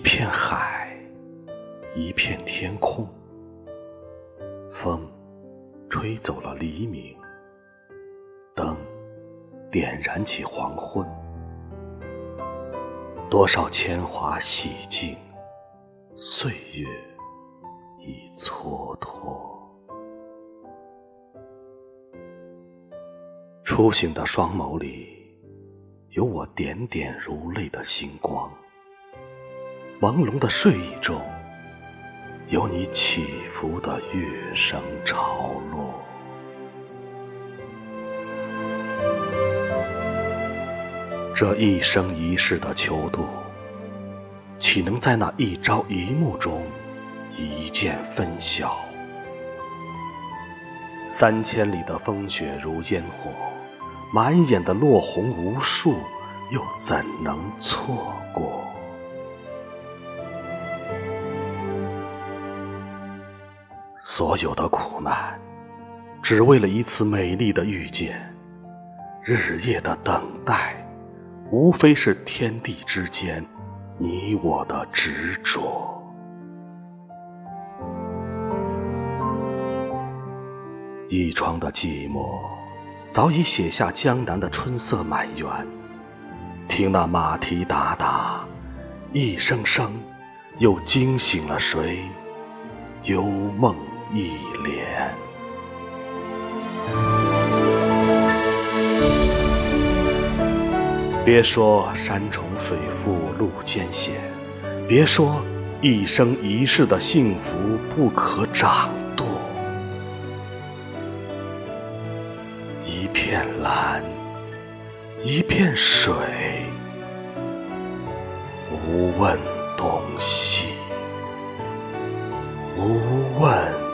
一片海，一片天空。风吹走了黎明，灯点燃起黄昏。多少铅华洗尽，岁月已蹉跎。初醒的双眸里，有我点点如泪的星光。朦胧的睡意中，有你起伏的乐声潮落。这一生一世的求渡，岂能在那一朝一暮中一见分晓？三千里的风雪如烟火，满眼的落红无数，又怎能错过？所有的苦难，只为了一次美丽的遇见；日夜的等待，无非是天地之间你我的执着。一窗的寂寞，早已写下江南的春色满园。听那马蹄哒哒，一声声，又惊醒了谁？幽梦。一帘。别说山重水复路艰险，别说一生一世的幸福不可掌舵。一片蓝，一片水，无问东西，无问。